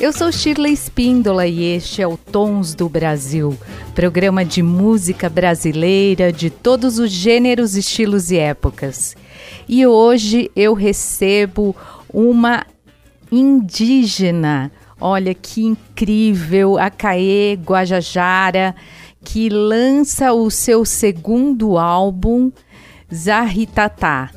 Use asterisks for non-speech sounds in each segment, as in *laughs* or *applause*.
Eu sou Shirley Espíndola e este é o Tons do Brasil, programa de música brasileira de todos os gêneros, estilos e épocas. E hoje eu recebo uma indígena, olha que incrível, a Caê Guajajara, que lança o seu segundo álbum, Zahitatá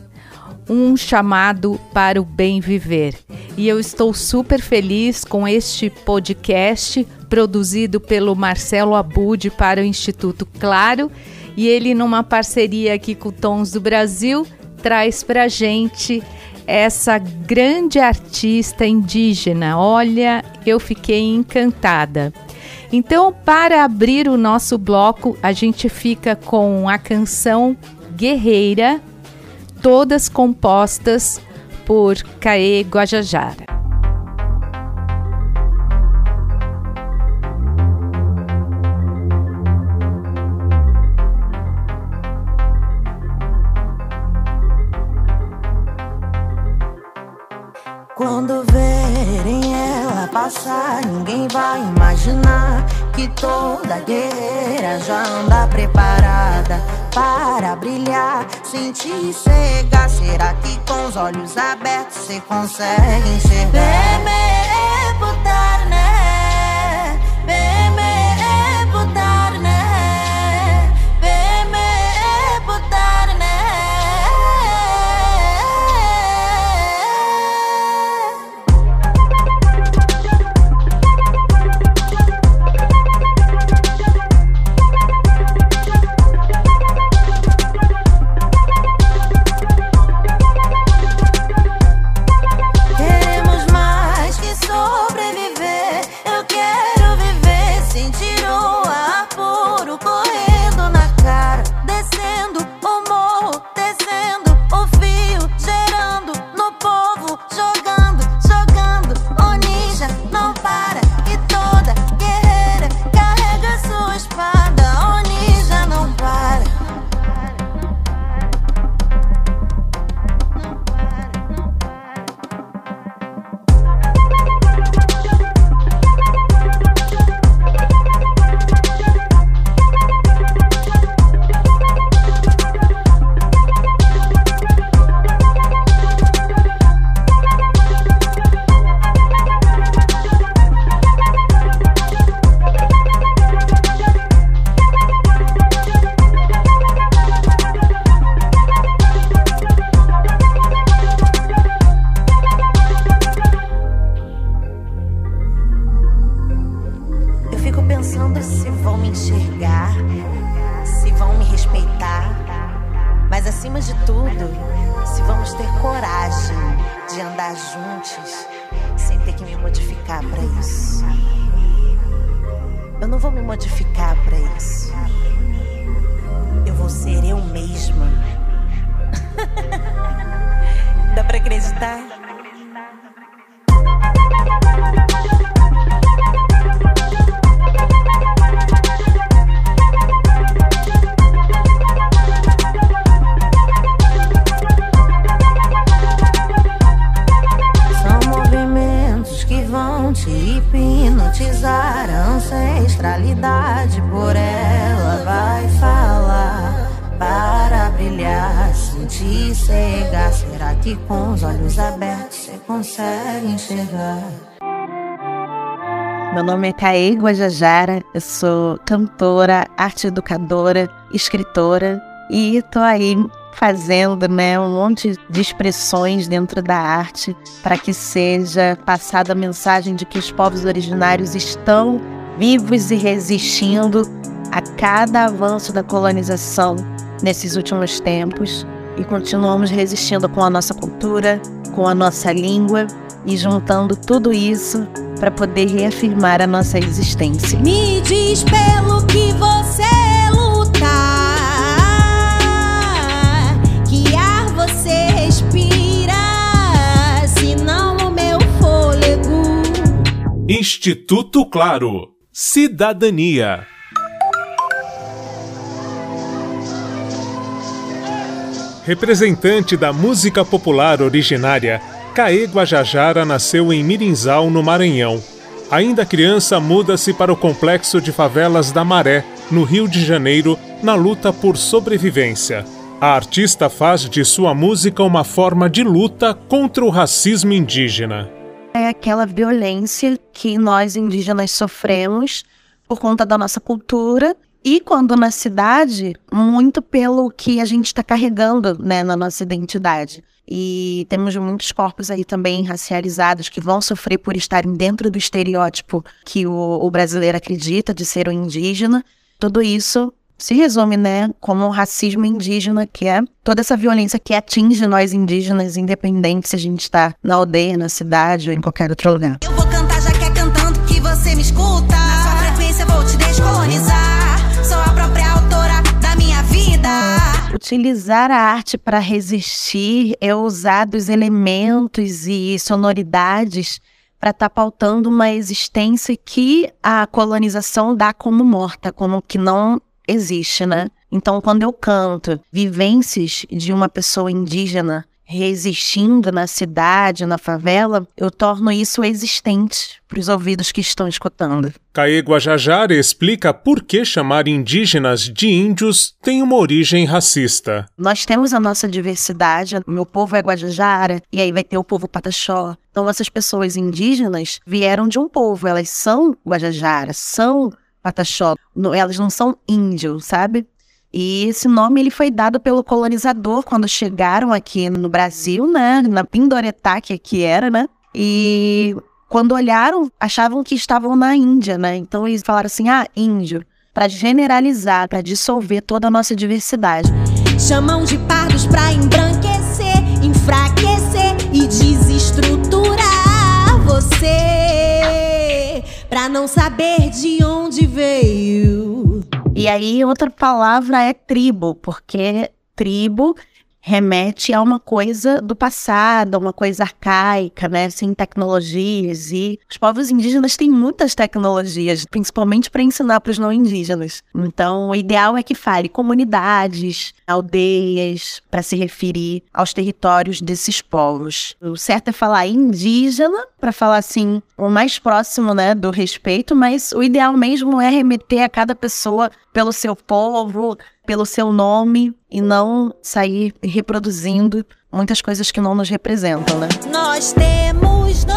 um chamado para o bem viver. E eu estou super feliz com este podcast produzido pelo Marcelo Abud para o Instituto Claro. E ele, numa parceria aqui com Tons do Brasil, traz para gente essa grande artista indígena. Olha, eu fiquei encantada. Então, para abrir o nosso bloco, a gente fica com a canção Guerreira todas compostas por Caê Guajajara. Passar, ninguém vai imaginar que toda guerreira já anda preparada para brilhar, sentir cegar. Será que com os olhos abertos você consegue enxergar? Bem, botar, né? Você consegue enxergar? Meu nome é Caê Guajajara, eu sou cantora, arte educadora, escritora e tô aí fazendo né, um monte de expressões dentro da arte para que seja passada a mensagem de que os povos originários estão vivos e resistindo a cada avanço da colonização nesses últimos tempos e continuamos resistindo com a nossa cultura, com a nossa língua e juntando tudo isso para poder reafirmar a nossa existência. Me diz pelo que você luta, que ar você respira, se não o meu fôlego. Instituto Claro. Cidadania. Representante da música popular originária, Caê Guajajara nasceu em Mirinzal, no Maranhão. Ainda criança, muda-se para o complexo de favelas da Maré, no Rio de Janeiro, na luta por sobrevivência. A artista faz de sua música uma forma de luta contra o racismo indígena. É aquela violência que nós indígenas sofremos por conta da nossa cultura e quando na cidade, muito pelo que a gente está carregando né, na nossa identidade. E temos muitos corpos aí também racializados que vão sofrer por estarem dentro do estereótipo que o, o brasileiro acredita de ser o indígena. Tudo isso se resume, né, como o racismo indígena, que é toda essa violência que atinge nós indígenas, independente se a gente está na aldeia, na cidade ou em qualquer outro lugar. Eu vou cantar já que é cantando que você me escuta. Na sua frequência vou te descolonizar. Utilizar a arte para resistir é usar dos elementos e sonoridades para estar tá pautando uma existência que a colonização dá como morta, como que não existe, né? Então, quando eu canto vivências de uma pessoa indígena resistindo na cidade, na favela, eu torno isso existente para os ouvidos que estão escutando. Caê Guajajara explica por que chamar indígenas de índios tem uma origem racista. Nós temos a nossa diversidade, o meu povo é Guajajara, e aí vai ter o povo Pataxó. Então, essas pessoas indígenas vieram de um povo, elas são Guajajara, são Pataxó. Elas não são índios, sabe? E esse nome ele foi dado pelo colonizador quando chegaram aqui no Brasil, né? Na Pindoretá, que aqui era, né? E quando olharam, achavam que estavam na Índia, né? Então eles falaram assim: ah, índio, para generalizar, para dissolver toda a nossa diversidade. Chamam de pardos para embranquecer, enfraquecer e desestruturar você, para não saber de onde veio. E aí, outra palavra é tribo, porque tribo remete a uma coisa do passado, uma coisa arcaica, né, sem tecnologias. E os povos indígenas têm muitas tecnologias, principalmente para ensinar para os não indígenas. Então, o ideal é que fale comunidades, aldeias, para se referir aos territórios desses povos. O certo é falar indígena, para falar assim, o mais próximo, né, do respeito, mas o ideal mesmo é remeter a cada pessoa pelo seu povo, pelo seu nome e não sair reproduzindo muitas coisas que não nos representam, né? Nós temos nomes,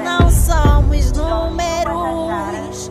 não somos números.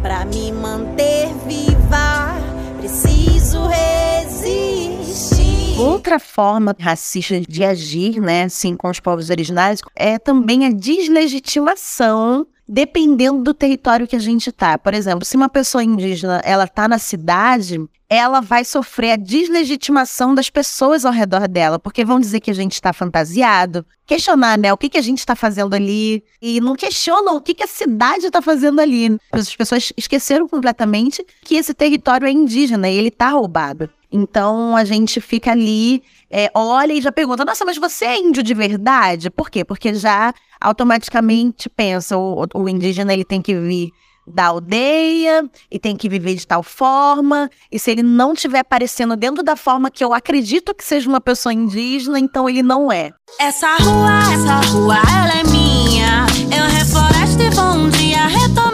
Para me manter viva, preciso resistir. Outra forma racista de agir, né, assim, com os povos originários, é também a deslegitimação dependendo do território que a gente tá. Por exemplo, se uma pessoa indígena ela tá na cidade, ela vai sofrer a deslegitimação das pessoas ao redor dela, porque vão dizer que a gente está fantasiado, questionar, né, o que, que a gente está fazendo ali, e não questionam o que, que a cidade está fazendo ali. As pessoas esqueceram completamente que esse território é indígena e ele está roubado. Então a gente fica ali, é, olha e já pergunta: nossa, mas você é índio de verdade? Por quê? Porque já automaticamente pensa: o, o indígena ele tem que vir da aldeia e tem que viver de tal forma. E se ele não estiver aparecendo dentro da forma que eu acredito que seja uma pessoa indígena, então ele não é. Essa rua, essa rua, ela é minha. Eu refloresto e um dia retomar.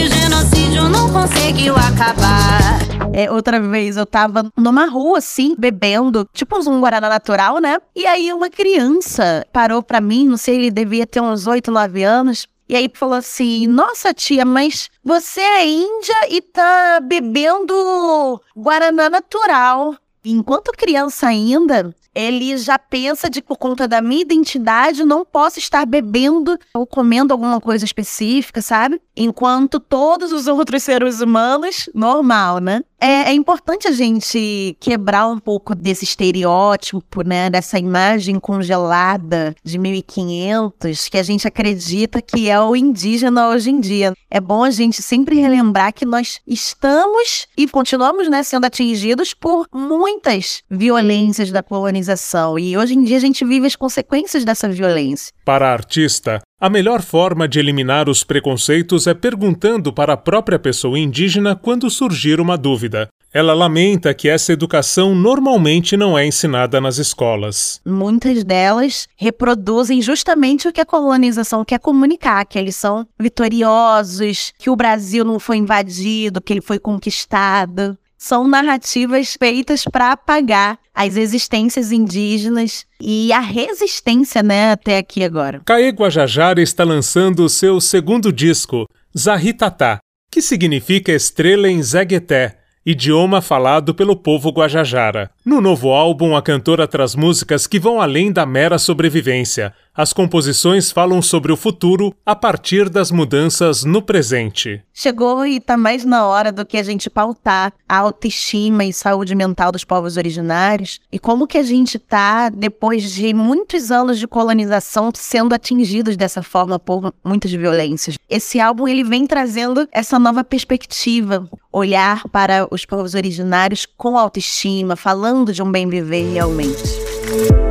O genocídio não conseguiu acabar. É, outra vez eu tava numa rua assim, bebendo, tipo um Guaraná natural, né? E aí uma criança parou pra mim, não sei, ele devia ter uns 8, 9 anos. E aí falou assim: Nossa, tia, mas você é índia e tá bebendo Guaraná natural. Enquanto criança ainda, ele já pensa de por conta da minha identidade, não posso estar bebendo ou comendo alguma coisa específica, sabe? Enquanto todos os outros seres humanos, normal, né? É, é, importante a gente quebrar um pouco desse estereótipo, né, dessa imagem congelada de 1500 que a gente acredita que é o indígena hoje em dia. É bom a gente sempre relembrar que nós estamos e continuamos né, sendo atingidos por muitas violências da colonização e hoje em dia a gente vive as consequências dessa violência. Para a artista, a melhor forma de eliminar os preconceitos é perguntando para a própria pessoa indígena quando surgir uma dúvida. Ela lamenta que essa educação normalmente não é ensinada nas escolas. Muitas delas reproduzem justamente o que a colonização quer comunicar: que eles são vitoriosos, que o Brasil não foi invadido, que ele foi conquistado são narrativas feitas para apagar as existências indígenas e a resistência, né, até aqui agora. Caê Guajajara está lançando o seu segundo disco, Zahitatá, que significa estrela em Zegueté, idioma falado pelo povo Guajajara. No novo álbum, a cantora traz músicas que vão além da mera sobrevivência. As composições falam sobre o futuro a partir das mudanças no presente. Chegou e está mais na hora do que a gente pautar a autoestima e saúde mental dos povos originários e como que a gente está, depois de muitos anos de colonização, sendo atingidos dessa forma por muitas violências. Esse álbum ele vem trazendo essa nova perspectiva, olhar para os povos originários com autoestima, falando falando de um bem viver realmente.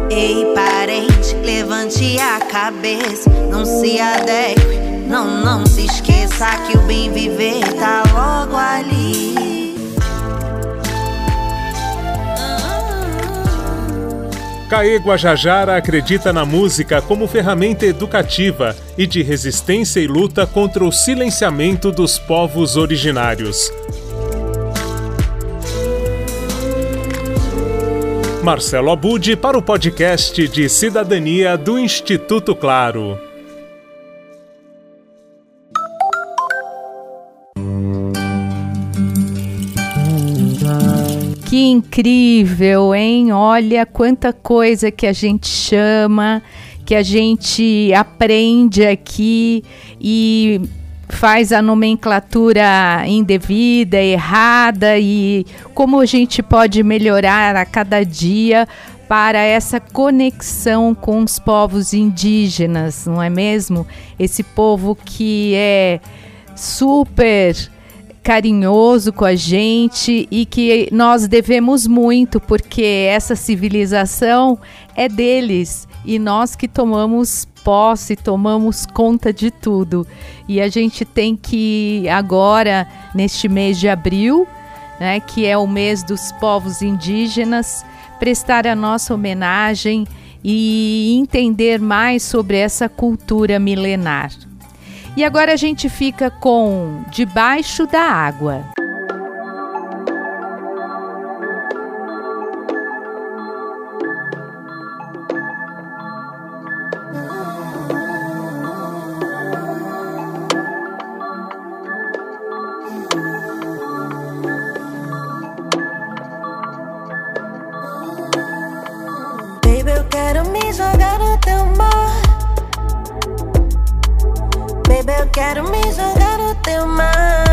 Ei, parente, levante a cabeça, não se adeque, não, não se esqueça que o bem viver tá logo ali. Caê Guajajara acredita na música como ferramenta educativa e de resistência e luta contra o silenciamento dos povos originários. Marcelo Abud para o podcast de Cidadania do Instituto Claro. Que incrível, hein? Olha quanta coisa que a gente chama, que a gente aprende aqui e faz a nomenclatura indevida, errada e como a gente pode melhorar a cada dia para essa conexão com os povos indígenas, não é mesmo? Esse povo que é super carinhoso com a gente e que nós devemos muito, porque essa civilização é deles e nós que tomamos posse, tomamos conta de tudo. E a gente tem que agora, neste mês de abril, né, que é o mês dos povos indígenas, prestar a nossa homenagem e entender mais sobre essa cultura milenar. E agora a gente fica com Debaixo da Água. eu quero me jogar no teu mar.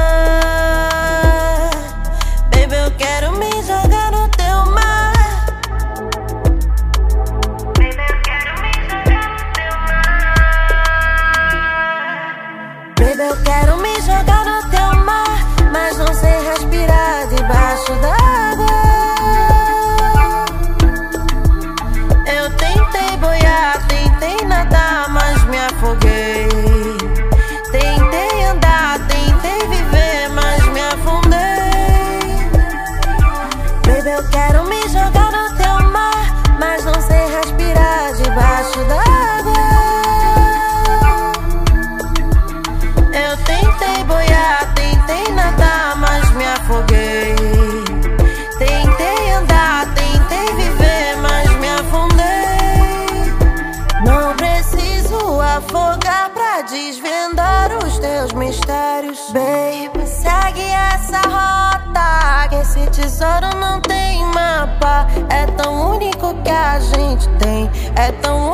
a gente tem. É tão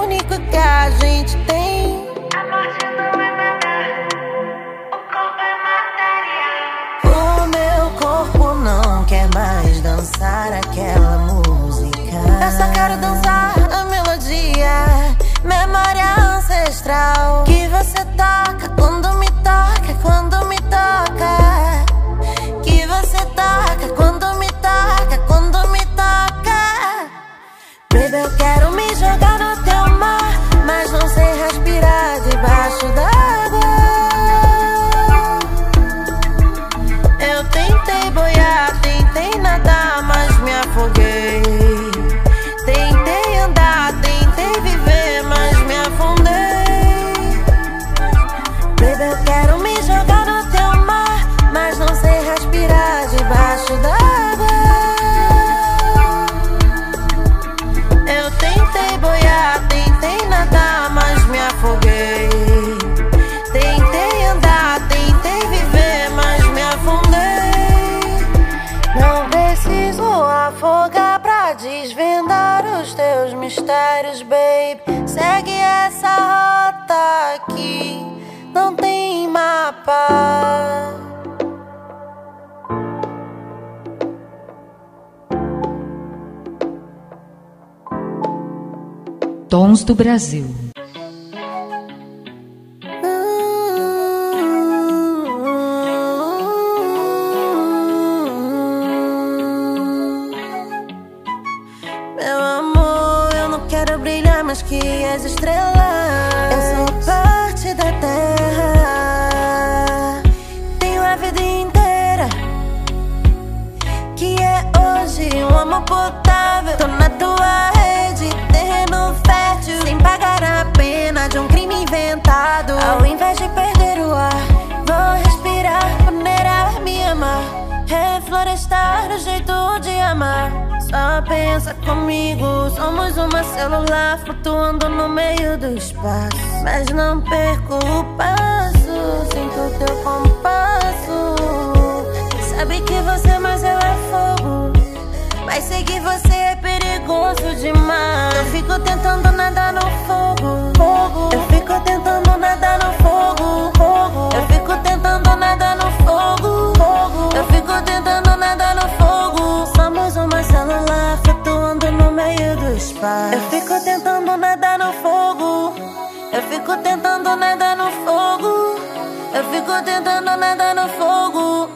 Tons do Brasil. Somos uma célula flutuando no meio do espaço. Mas não perco o passo, sinto teu compasso. Sabe que você, mas eu é fogo. Mas seguir você é perigoso demais. Eu fico tentando nadar no fogo, fogo. Eu fico tentando nadar no fogo, espaço. Eu fico tentando nadar no fogo. Eu fico tentando nadar no fogo. Eu fico tentando nadar no fogo.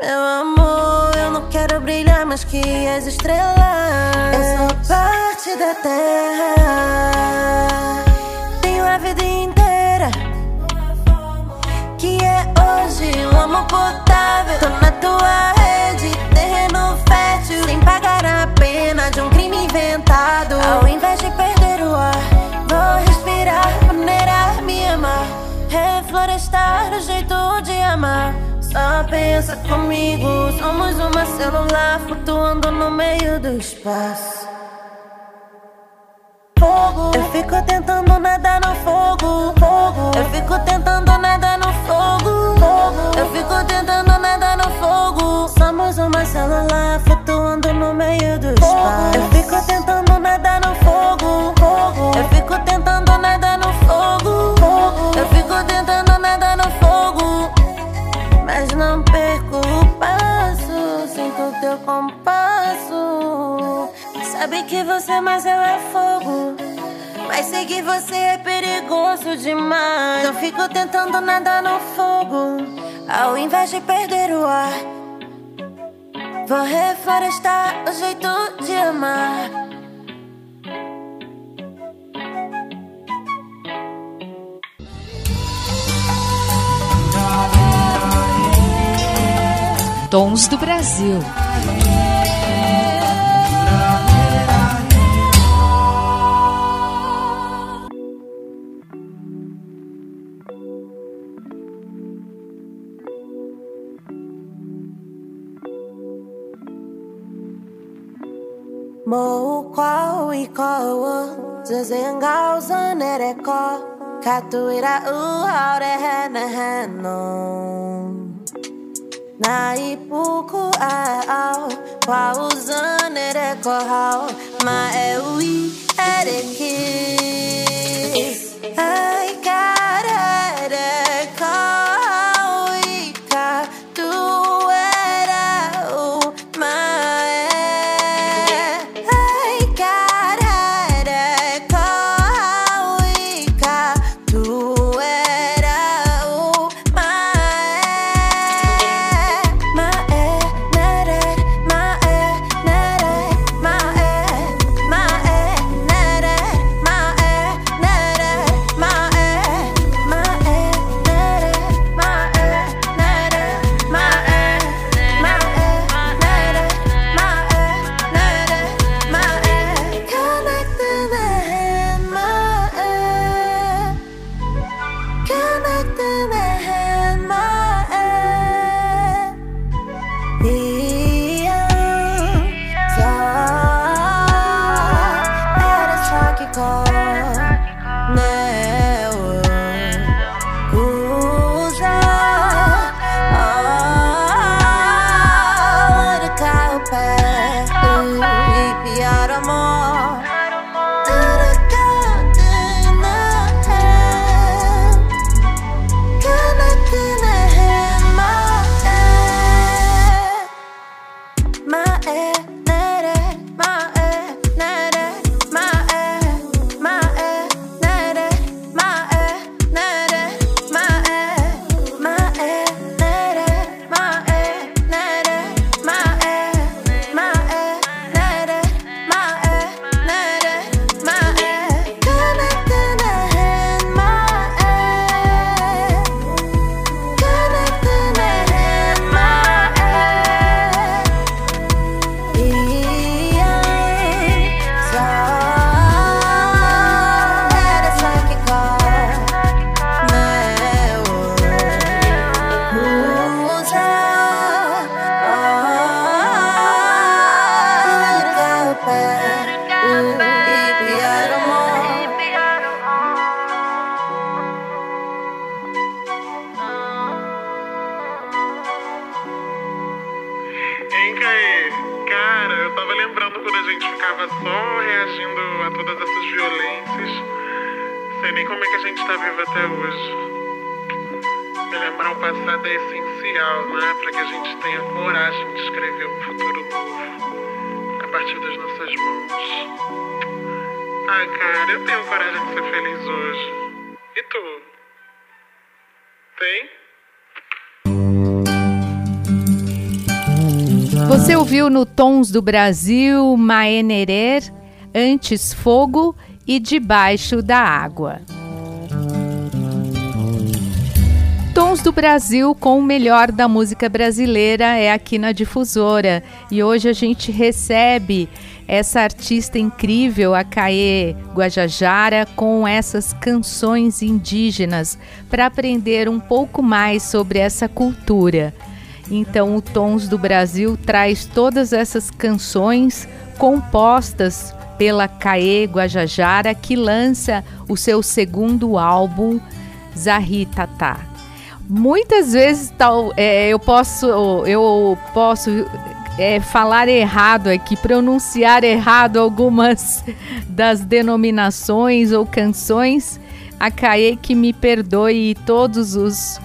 Meu amor, eu não quero brilhar mais que as estrelas. Eu sou parte da terra. Tenho a vida inteira. Que é hoje um amor potável. Tô na tua rede, terreno fértil. Sem pagar pena de um crime inventado. Ao invés de perder o ar, vou respirar, vulnerar, me amar. Reflorestar o jeito de amar. Só pensa comigo, somos uma célula flutuando no meio do espaço. Fogo, eu fico tentando nadar no fogo. Fogo, eu fico tentando nadar no fogo. Fogo, eu fico tentando nadar no fogo. Somos uma célula flutuando no meio do espaço. Eu fico tentando nadar no fogo. Fogo, eu fico tentando nadar no fogo. Fogo, eu fico tentando nadar no fogo. Mas não perco o passo, sinto teu compasso. Sabe que você, mas eu é fogo. Mas seguir você é perigoso demais. Eu fico tentando nadar no fogo, ao invés de perder o ar. Vou reflorestar o jeito de amar. Tons do Brasil. Moukwa wikawo Zezenga uzanereko Katuira uhaure hene heno Na ipuku ao Kwa uzanereko hao. Ma ere ereki no Tons do Brasil Maenerer, Antes Fogo e Debaixo da Água. Tons do Brasil com o melhor da música brasileira é aqui na Difusora. E hoje a gente recebe essa artista incrível, a Caê Guajajara, com essas canções indígenas para aprender um pouco mais sobre essa cultura. Então, o Tons do Brasil traz todas essas canções compostas pela Caê Guajajara, que lança o seu segundo álbum, Zahitatá. Muitas vezes tal, é, eu posso, eu posso é, falar errado aqui, pronunciar errado algumas das denominações ou canções. A Caê que me perdoe todos os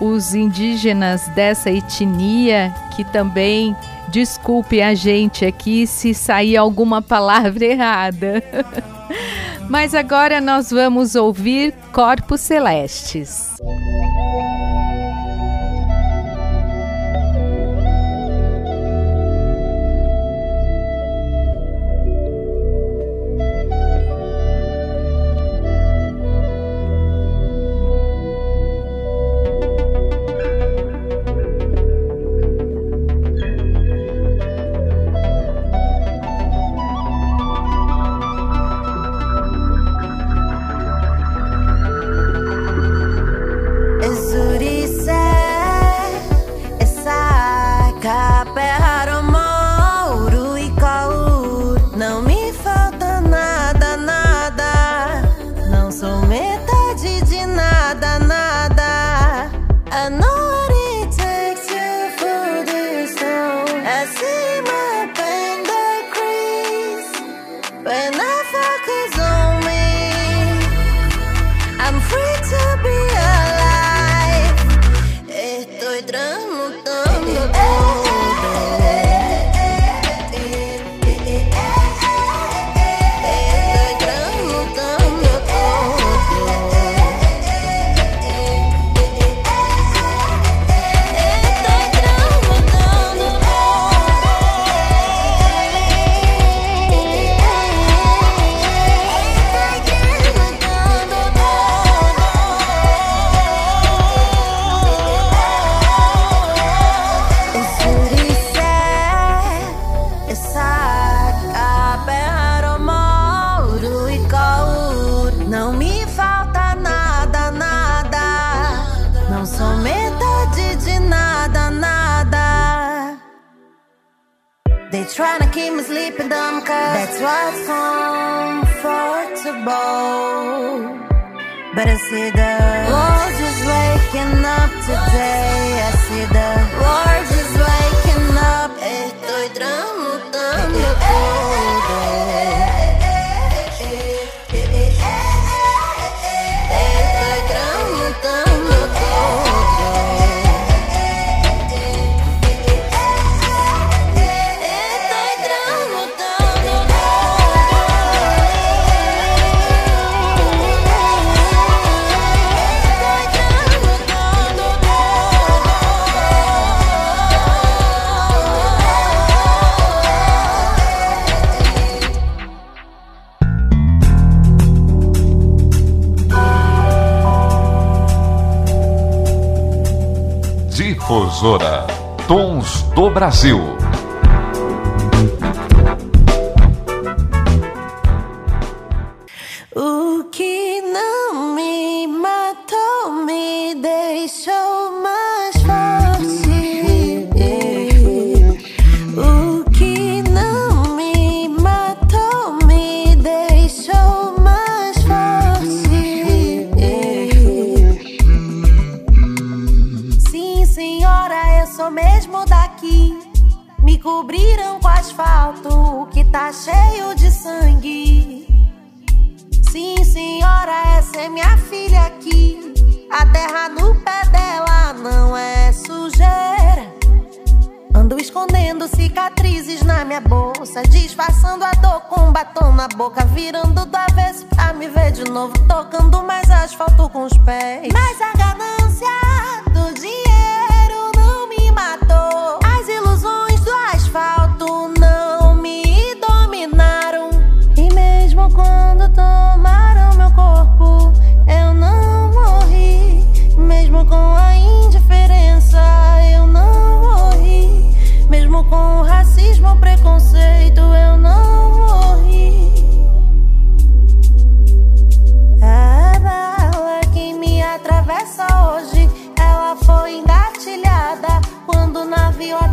os indígenas dessa etnia que também desculpe a gente aqui se sair alguma palavra *laughs* errada. Mas agora nós vamos ouvir Corpos Celestes. Asfalto que tá cheio de sangue. Sim, senhora, essa é minha filha aqui. A terra no pé dela não é sujeira. Ando escondendo cicatrizes na minha bolsa, disfarçando a dor com batom na boca, virando do avesso pra me ver de novo, tocando mais asfalto com os pés. Mas a ganância do dinheiro não me matou.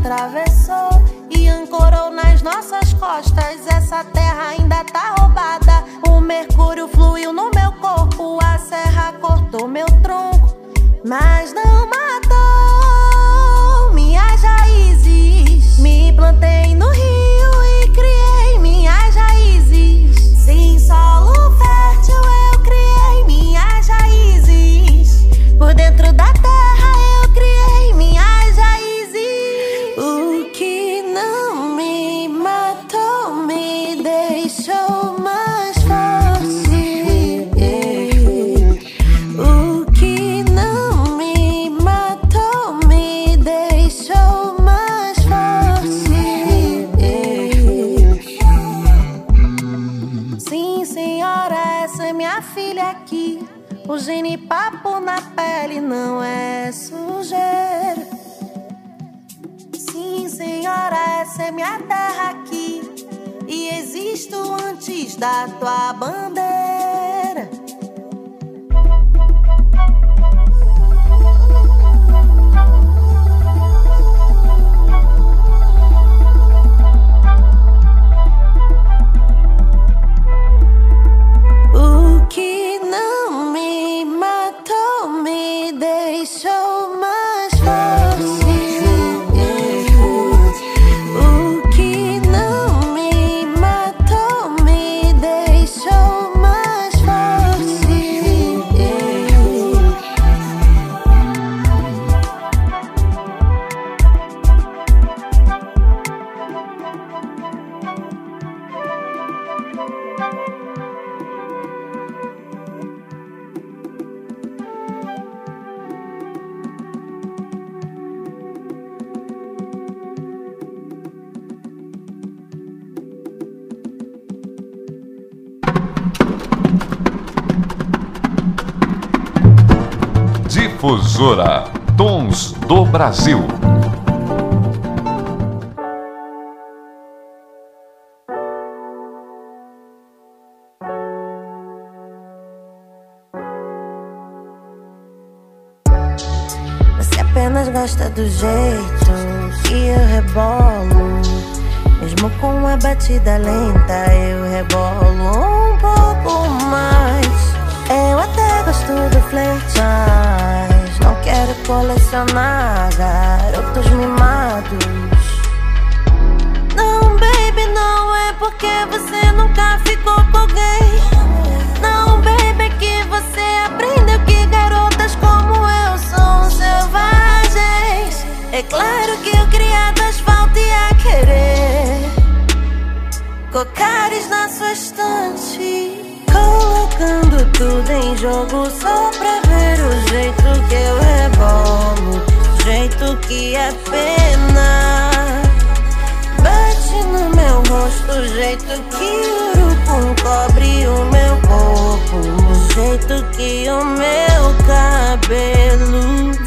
Atravessou e ancorou nas nossas costas. Essa terra ainda tá roubada. O mercúrio fluiu no meu corpo, a serra cortou meu tronco, mas não matou O genipapo na pele não é sujeira. Sim, senhora, essa é minha terra aqui. E existo antes da tua bandeira. Brasil. Você apenas gosta do jeito que eu rebolo. Mesmo com a batida lenta, eu rebolo um pouco mais. Eu até gosto do flerte, colecionar garotos mimados. Não, baby, não é porque você nunca ficou com alguém. Não, baby, é que você aprendeu que garotas como eu são selvagens. É claro que eu criado asfalto ia querer cocares na sua estante. Colocando tudo em jogo só pra ver o jeito que eu rebolo. Jeito que é pena. Bate no meu rosto, o jeito que o urucum cobre o meu corpo. O jeito que o meu cabelo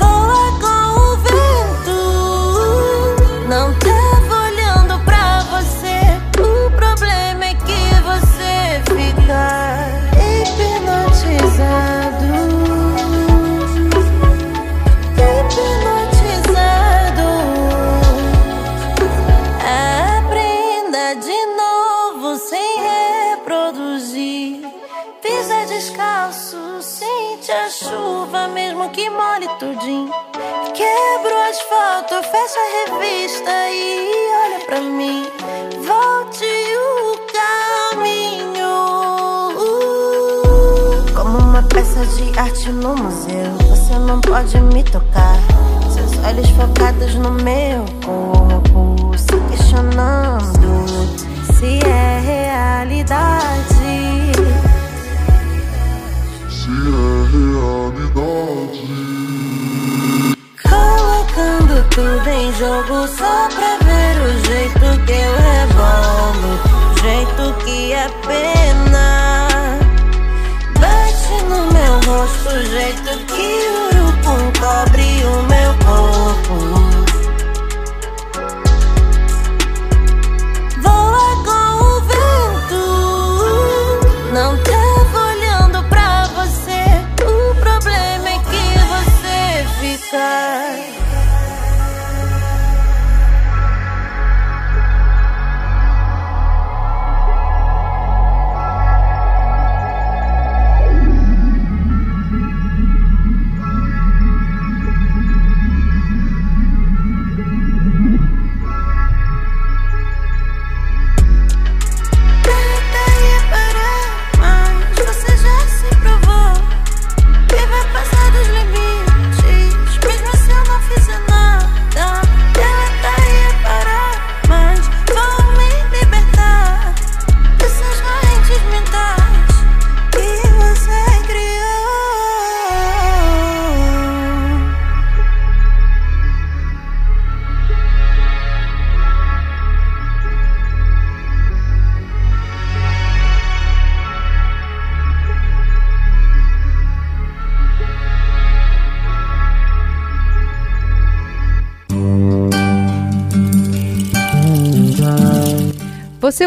fecha a revista e olha pra mim. Volte o caminho. Como uma peça de arte no museu, você não pode me tocar. Seus olhos focados no meu corpo, se questionando se é realidade. Se é realidade. Tudo em jogo só pra ver o jeito que eu rebolo, o jeito que é pena. Bate no meu rosto, o jeito que o urucum cobre o meu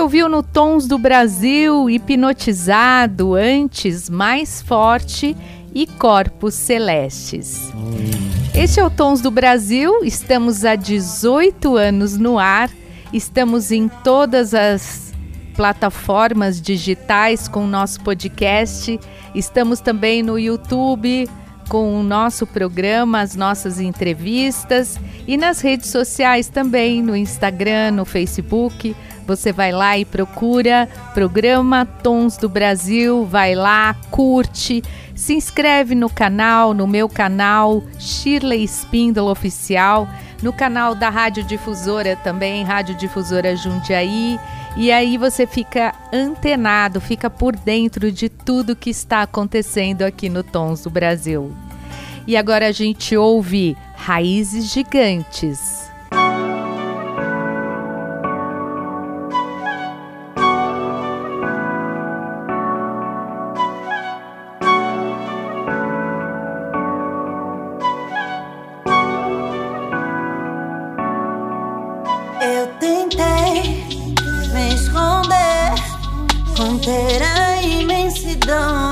ouviu no Tons do Brasil, hipnotizado, antes, mais forte e corpos celestes. Este é o Tons do Brasil, estamos há 18 anos no ar, estamos em todas as plataformas digitais com o nosso podcast, estamos também no YouTube com o nosso programa, as nossas entrevistas. E nas redes sociais também, no Instagram, no Facebook. Você vai lá e procura programa Tons do Brasil, vai lá, curte, se inscreve no canal, no meu canal Shirley Spindola Oficial, no canal da Rádio Difusora também, Rádio Difusora Jundiaí. E aí você fica antenado, fica por dentro de tudo que está acontecendo aqui no Tons do Brasil. E agora a gente ouve Raízes Gigantes. don't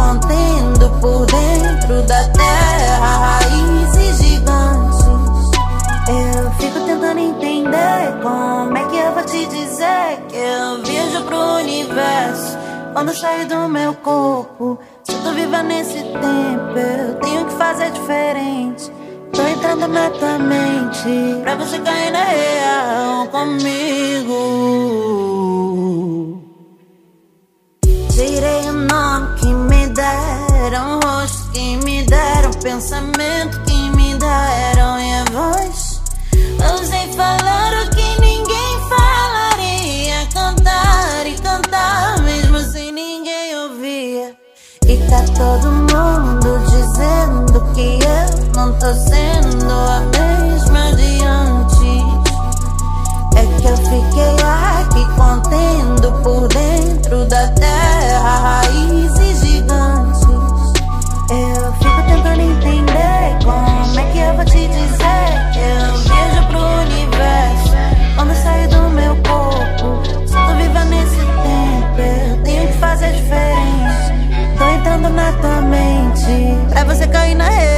contendo por dentro da terra raízes gigantes. Eu fico tentando entender como é que eu vou te dizer que eu viajo pro universo. Quando sair do meu corpo, se eu tô viva nesse tempo, eu tenho que fazer diferente. Tô entrando na tua mente pra você cair na real comigo. Pensamento que me deram e a voz. Ousei falar o que ninguém falaria, cantar e cantar mesmo sem ninguém ouvia. E tá todo mundo dizendo que eu não tô sendo a mesma de antes. É que eu fiquei aqui contendo por dentro da repete. É você cair na real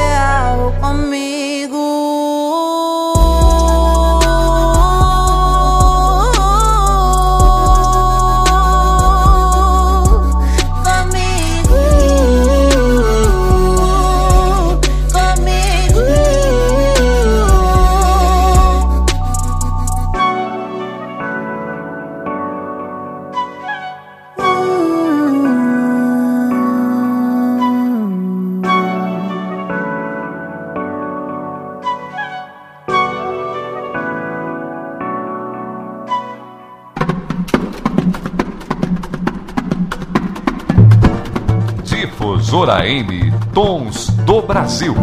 do Brasil.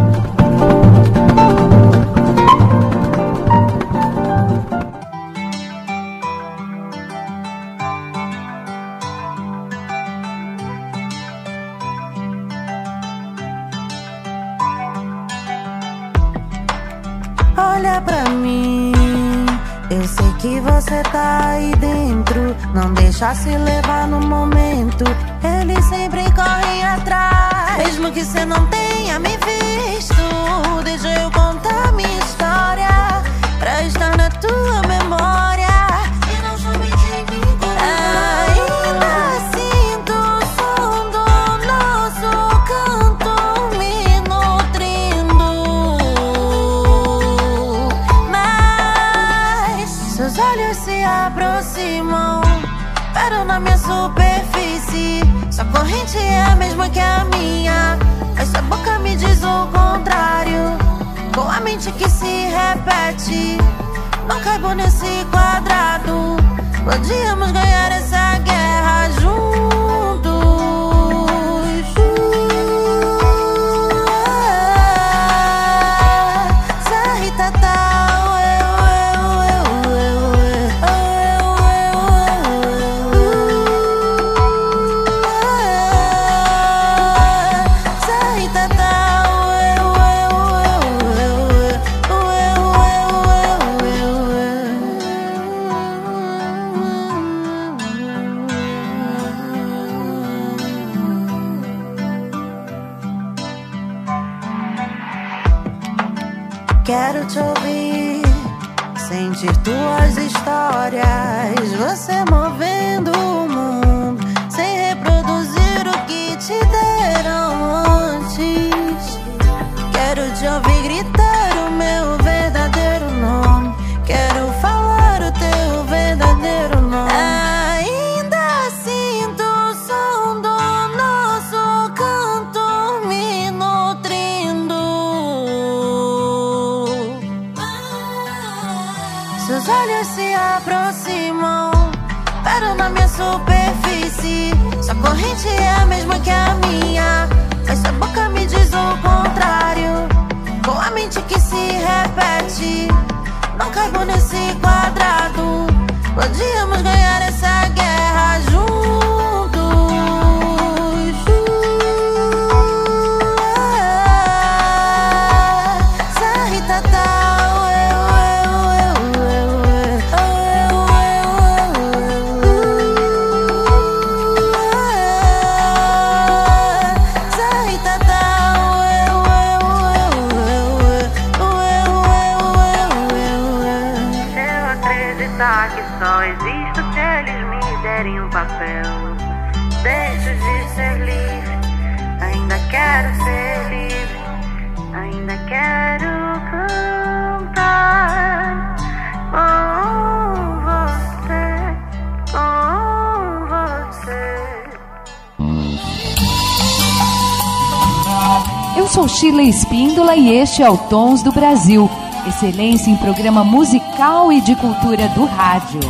Olha pra mim, eu sei que você tá aí dentro. Não deixa se levar no momento. Eles sempre correm atrás. Mesmo que você não tenha me visto, deixa eu contar minha história. Pra estar na tua memória. E não. Ainda sinto o som do nosso canto me nutrindo. Mas seus olhos se aproximam, param na minha superfície. Sua corrente é a mesma que a minha, Mente que se repete, não caibo nesse quadrado. Podíamos ganhar essa olhos se aproximam, param na minha superfície. Sua corrente é a mesma que a minha, mas sua boca me diz o contrário. Com a mente que se repete, não caibo nesse quadrado. Podíamos ganhar essa guerra Sheila Espíndola e este é o Tons do Brasil. Excelência em programa musical e de cultura do rádio.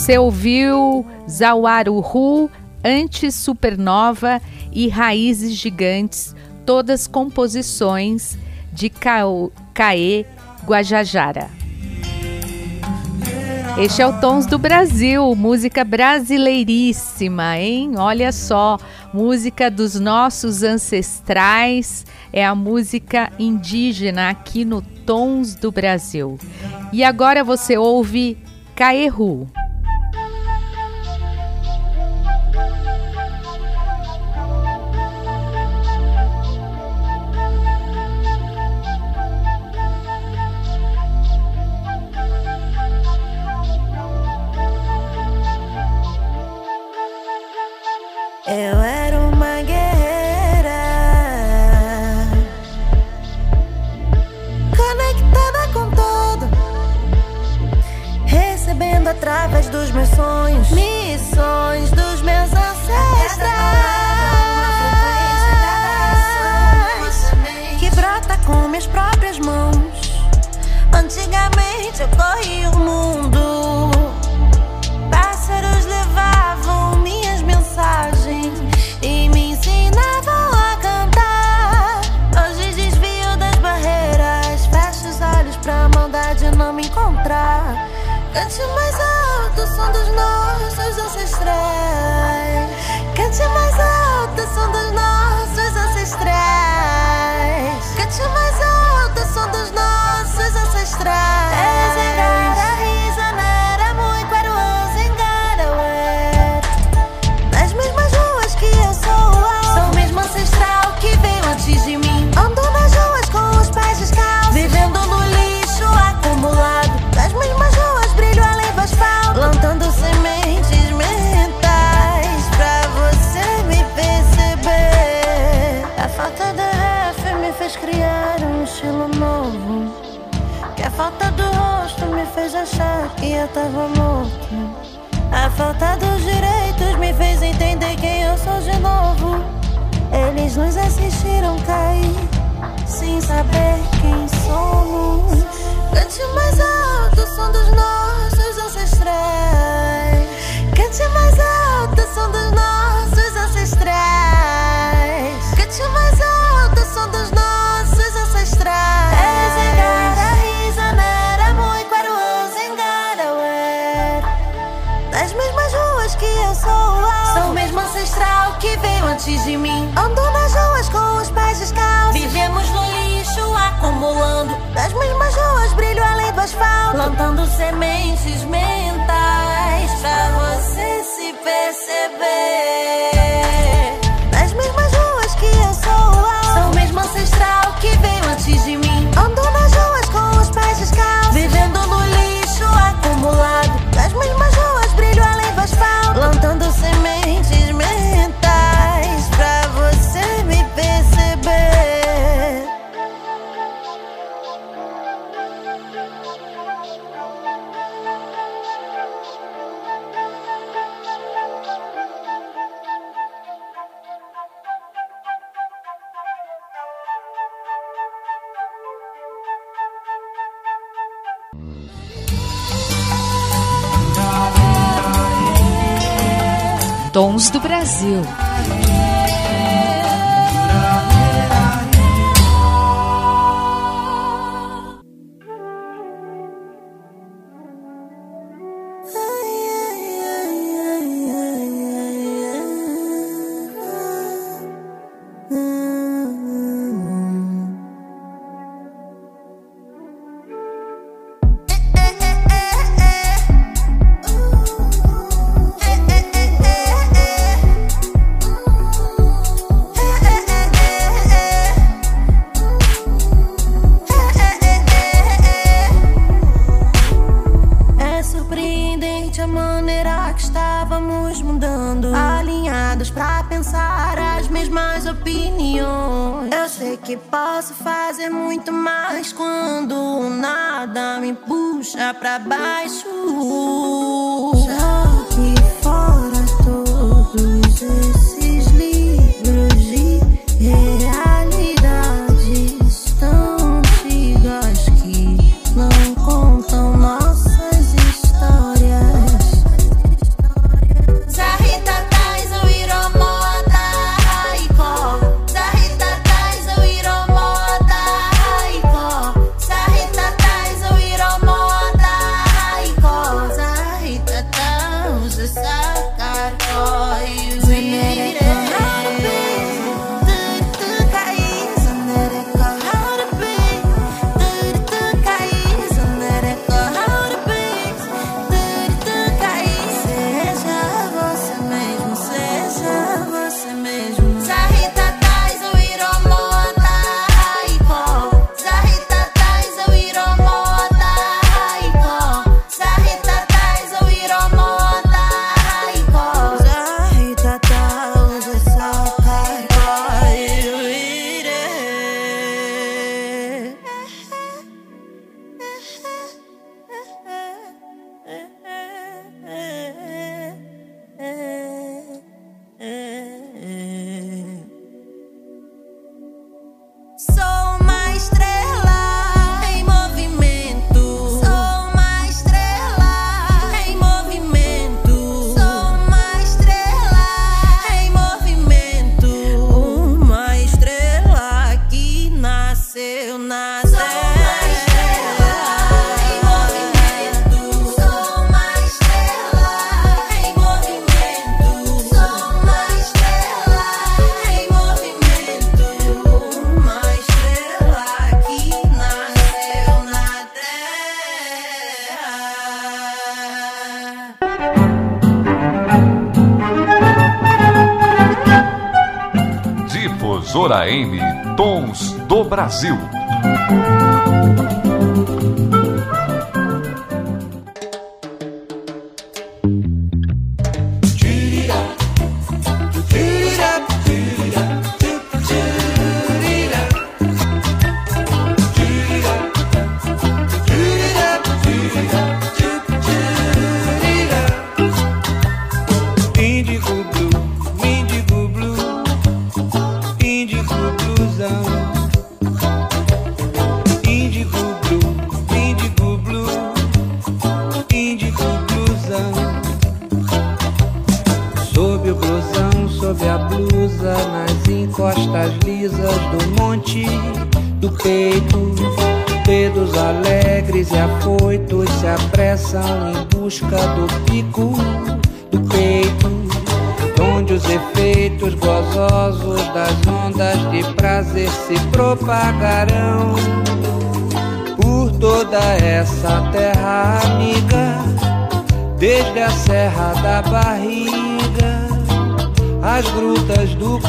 Você ouviu Zauaruhu, Anti-Supernova e Raízes Gigantes, todas composições de Caê Guajajara. Este é o Tons do Brasil, música brasileiríssima, hein? Olha só, música dos nossos ancestrais, é a música indígena aqui no Tons do Brasil. E agora você ouve Caerru. mesra. eu tava morto. A falta dos direitos me fez entender quem eu sou de novo. Eles nos assistiram cair, sem saber quem somos. Cante mais alto o som dos nossos ancestrais. Cante mais alto o som dos nossos. ancestral que veio antes de mim. Andou nas ruas com os pés descalços. Vivemos no lixo acumulando. Nas mesmas ruas, brilho além do asfalto. Plantando sementes mentais pra você se perceber. Difusora M Tons do Brasil.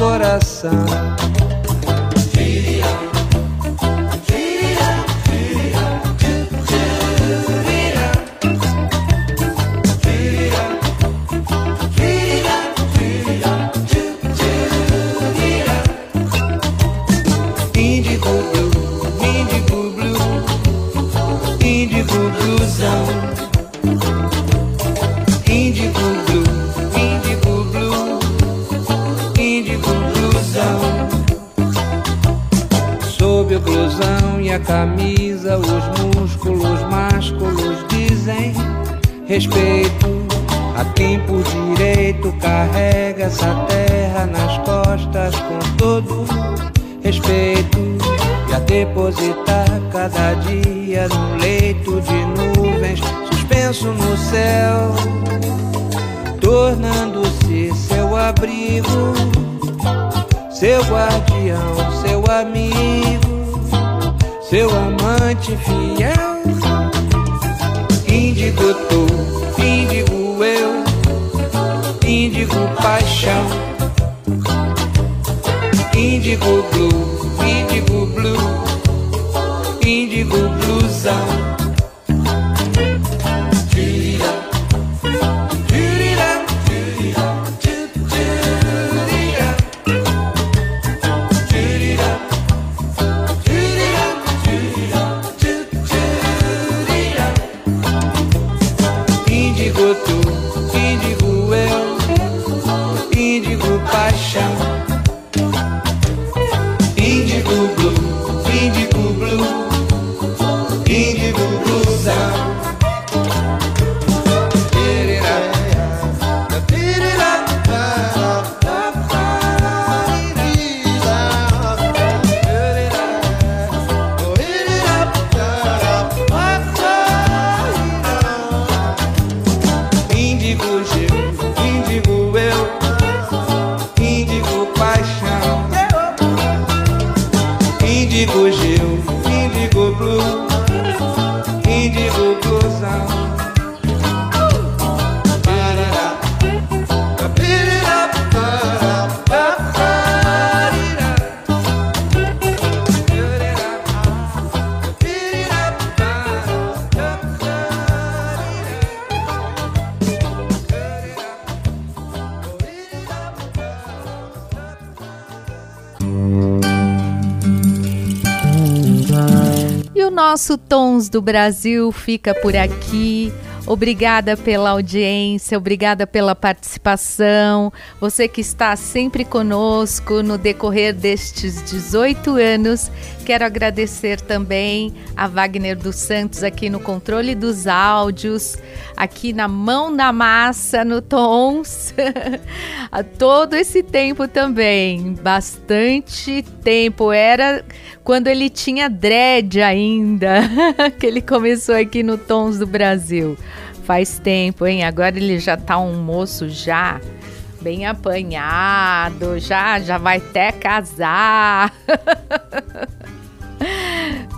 Coração. Respeito a quem por direito carrega essa terra nas costas com todo respeito e a depositar cada dia num leito de nuvens suspenso no céu, tornando-se seu abrigo, seu guardião, seu amigo seu amante fiel. Índigo tu, índigo eu, índigo paixão. Índigo blue, índigo blue, índigo blusão. Nosso Tons do Brasil fica por aqui. Obrigada pela audiência, obrigada pela participação. Você que está sempre conosco no decorrer destes 18 anos. Quero agradecer também a Wagner dos Santos aqui no controle dos áudios, aqui na mão na massa, no Tons. *laughs* a todo esse tempo também, bastante tempo. Era quando ele tinha dread ainda, *laughs* que ele começou aqui no Tons do Brasil. Faz tempo, hein? Agora ele já tá um moço já bem apanhado, já já vai até casar. *laughs*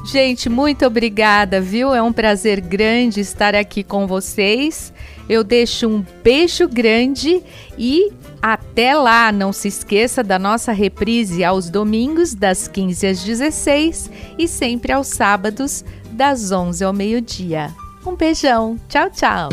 Gente, muito obrigada, viu? É um prazer grande estar aqui com vocês. Eu deixo um beijo grande e até lá, não se esqueça da nossa reprise aos domingos, das 15 às 16 e sempre aos sábados, das 11 ao meio-dia. Um beijão, tchau, tchau.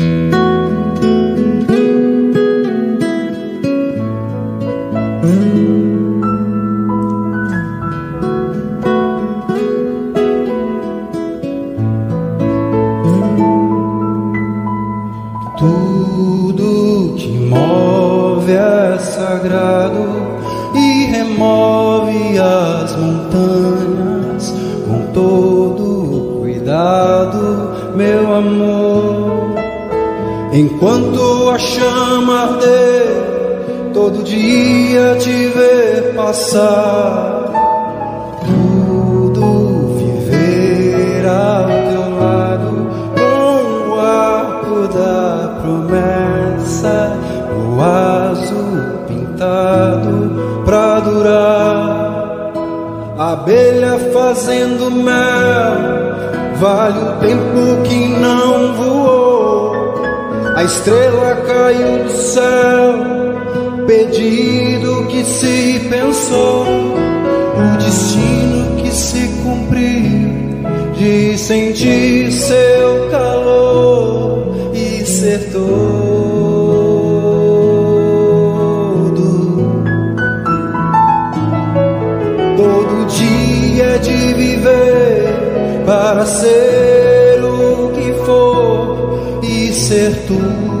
Sagrado e remove as montanhas com todo cuidado, meu amor. Enquanto a chama arder, todo dia te ver passar, abelha fazendo mel, vale o tempo que não voou. A estrela caiu do céu, pedido que se pensou, o destino que se cumpriu, de sentir seu calor e ser todo. Para ser o que for e ser tudo.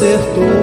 do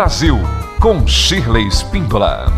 Brasil com Shirley Spindola.